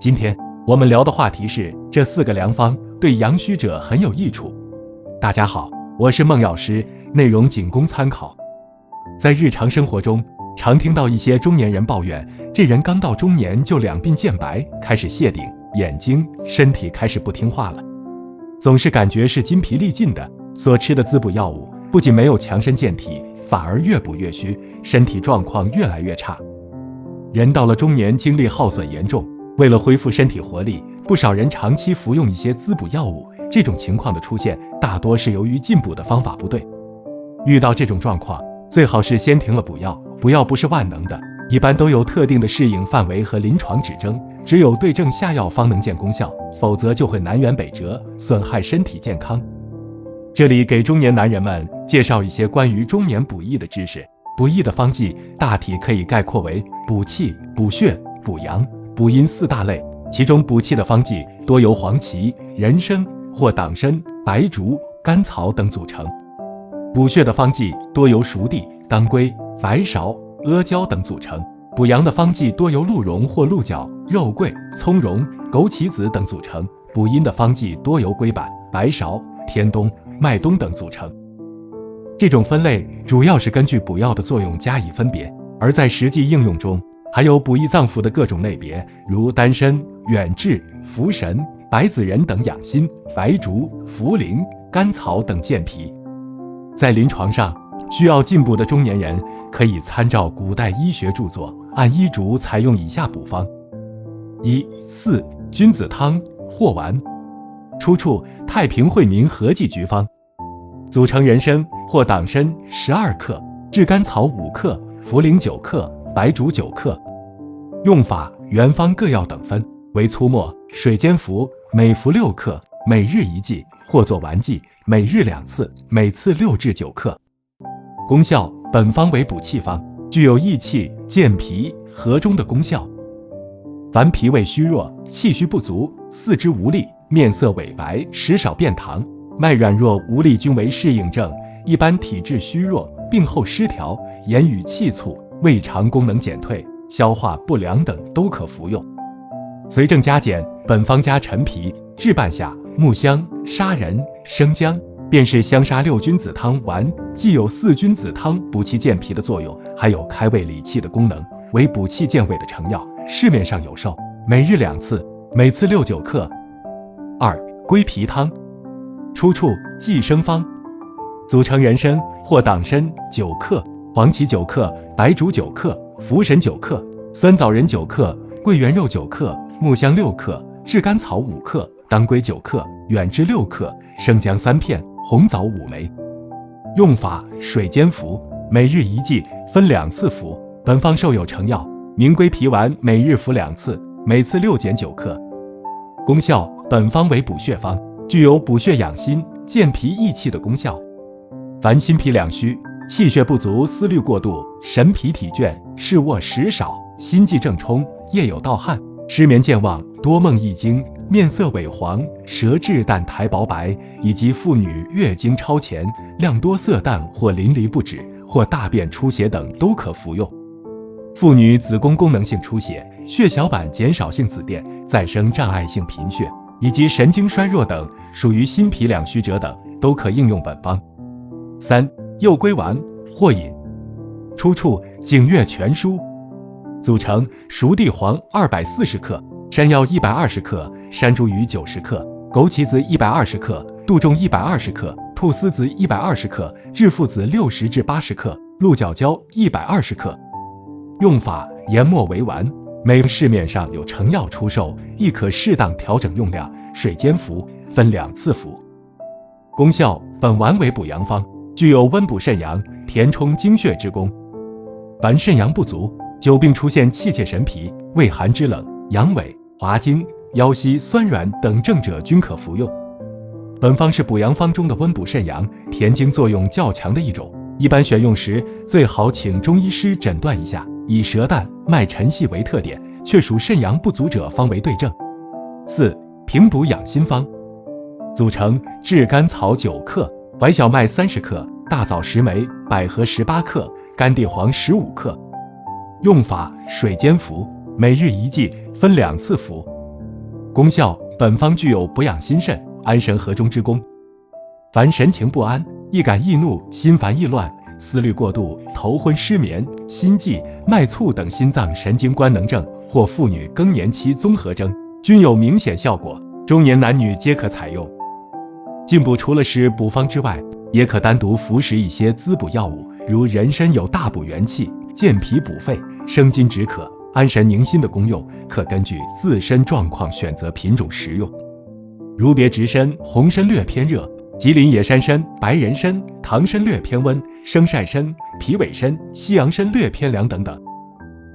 今天我们聊的话题是这四个良方对阳虚者很有益处。大家好，我是孟药师，内容仅供参考。在日常生活中，常听到一些中年人抱怨，这人刚到中年就两鬓渐白，开始谢顶，眼睛、身体开始不听话了，总是感觉是筋疲力尽的。所吃的滋补药物不仅没有强身健体，反而越补越虚，身体状况越来越差。人到了中年，精力耗损严重，为了恢复身体活力，不少人长期服用一些滋补药物。这种情况的出现，大多是由于进补的方法不对。遇到这种状况，最好是先停了补药。补药不是万能的，一般都有特定的适应范围和临床指征，只有对症下药方能见功效，否则就会南辕北辙，损害身体健康。这里给中年男人们介绍一些关于中年补益的知识。补益的方剂大体可以概括为补气、补血、补阳、补阴四大类。其中补气的方剂多由黄芪、人参或党参、白术、甘草等组成；补血的方剂多由熟地、当归、白芍、阿胶等组成；补阳的方剂多由鹿茸或鹿角、肉桂、葱蓉、枸杞子等组成；补阴的方剂多由龟板、白芍、天冬。麦冬等组成。这种分类主要是根据补药的作用加以分别，而在实际应用中，还有补益脏腑的各种类别，如丹参、远志、茯神、白子仁等养心，白术、茯苓、甘草等健脾。在临床上，需要进补的中年人可以参照古代医学著作，按医嘱采用以下补方：一、四君子汤或丸，出处《太平惠民合剂局方》。组成人参或党参十二克，炙甘草五克，茯苓九克，白术九克。用法原方各药等分，为粗末，水煎服，每服六克，每日一剂，或作丸剂，每日两次，每次六至九克。功效本方为补气方，具有益气、健脾、和中的功效。凡脾胃虚弱、气虚不足、四肢无力、面色萎白、食少便溏。脉软弱无力均为适应症，一般体质虚弱，病后失调，言语气促，胃肠功能减退，消化不良等都可服用。随症加减，本方加陈皮、炙半夏、木香、砂仁、生姜，便是香砂六君子汤丸，既有四君子汤补气健脾的作用，还有开胃理气的功能，为补气健胃的成药，市面上有售，每日两次，每次六九克。二归脾汤。出处寄生方，组成人参或党参九克，黄芪九克，白术九克，茯神九克，酸枣仁九克，桂圆肉九克，木香六克，炙甘草五克，当归九克，远志六克，生姜三片，红枣五枚。用法水煎服，每日一剂，分两次服。本方授有成药，名归脾丸，每日服两次，每次六减九克。功效本方为补血方。具有补血养心、健脾益气的功效。凡心脾两虚、气血不足、思虑过度、神疲体倦、嗜卧食少、心悸正冲、夜有盗汗、失眠健忘、多梦易惊、面色萎黄、舌质淡苔薄白，以及妇女月经超前、量多色淡或淋漓不止，或大便出血等，都可服用。妇女子宫功能性出血、血小板减少性紫癜、再生障碍性贫血。以及神经衰弱等，属于心脾两虚者等，都可应用本方。三、右归丸或饮。出处《景岳全书》。组成熟地黄二百四十克，山药一百二十克，山茱萸九十克，枸杞子一百二十克，杜仲一百二十克，菟丝子一百二十克，炙附子六十至八十克，鹿角胶一百二十克。用法研末为丸。每市面上有成药出售，亦可适当调整用量，水煎服，分两次服。功效本丸为补阳方，具有温补肾阳、填充精血之功。凡肾阳不足、久病出现气切神疲、畏寒肢冷、阳痿、滑精、腰膝酸软等症者，均可服用。本方是补阳方中的温补肾阳、填精作用较强的一种，一般选用时最好请中医师诊断一下。以舌淡、脉沉细为特点，却属肾阳不足者方为对症。四、平补养心方，组成炙甘草九克，白小麦三十克，大枣十枚，百合十八克，干地黄十五克。用法水煎服，每日一剂，分两次服。功效：本方具有补养心肾、安神和中之功。凡神情不安、易感易怒、心烦意乱、思虑过度、头昏失眠、心悸、脉促等心脏神经官能症，或妇女更年期综合征，均有明显效果，中年男女皆可采用。进补除了是补方之外，也可单独服食一些滋补药物，如人参有大补元气、健脾补肺、生津止渴、安神宁心的功用，可根据自身状况选择品种食用。如别直参、红参略偏热，吉林野山参、白人参、唐参略偏温，生晒参、皮尾参、西洋参略偏凉等等。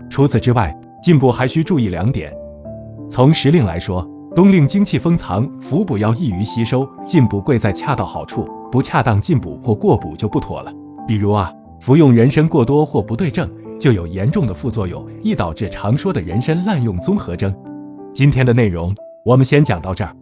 除此之外，进补还需注意两点。从时令来说，冬令精气封藏，服补要易于吸收，进补贵在恰到好处，不恰当进补或过补就不妥了。比如啊，服用人参过多或不对症，就有严重的副作用，易导致常说的人参滥用综合征。今天的内容我们先讲到这儿。